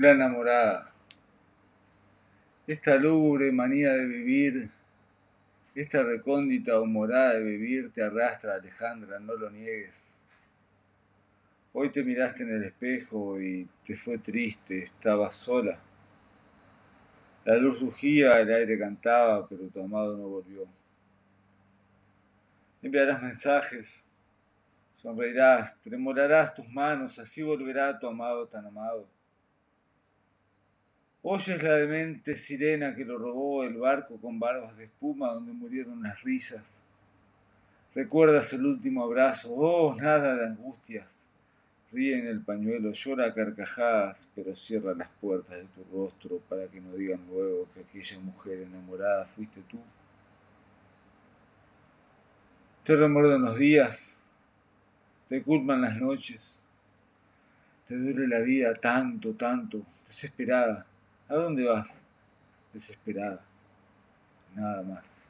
La enamorada. Esta lúgubre manía de vivir, esta recóndita humorada de vivir te arrastra, Alejandra, no lo niegues. Hoy te miraste en el espejo y te fue triste, estabas sola. La luz rugía, el aire cantaba, pero tu amado no volvió. Enviarás mensajes, sonreirás, tremolarás tus manos, así volverá tu amado tan amado. Oyes la demente sirena que lo robó el barco con barbas de espuma donde murieron las risas. Recuerdas el último abrazo, oh, nada de angustias. Ríe en el pañuelo, llora a carcajadas, pero cierra las puertas de tu rostro para que no digan luego que aquella mujer enamorada fuiste tú. Te remuerden los días, te culpan las noches, te duele la vida tanto, tanto, desesperada. ¿A dónde vas? Desesperada. Nada más.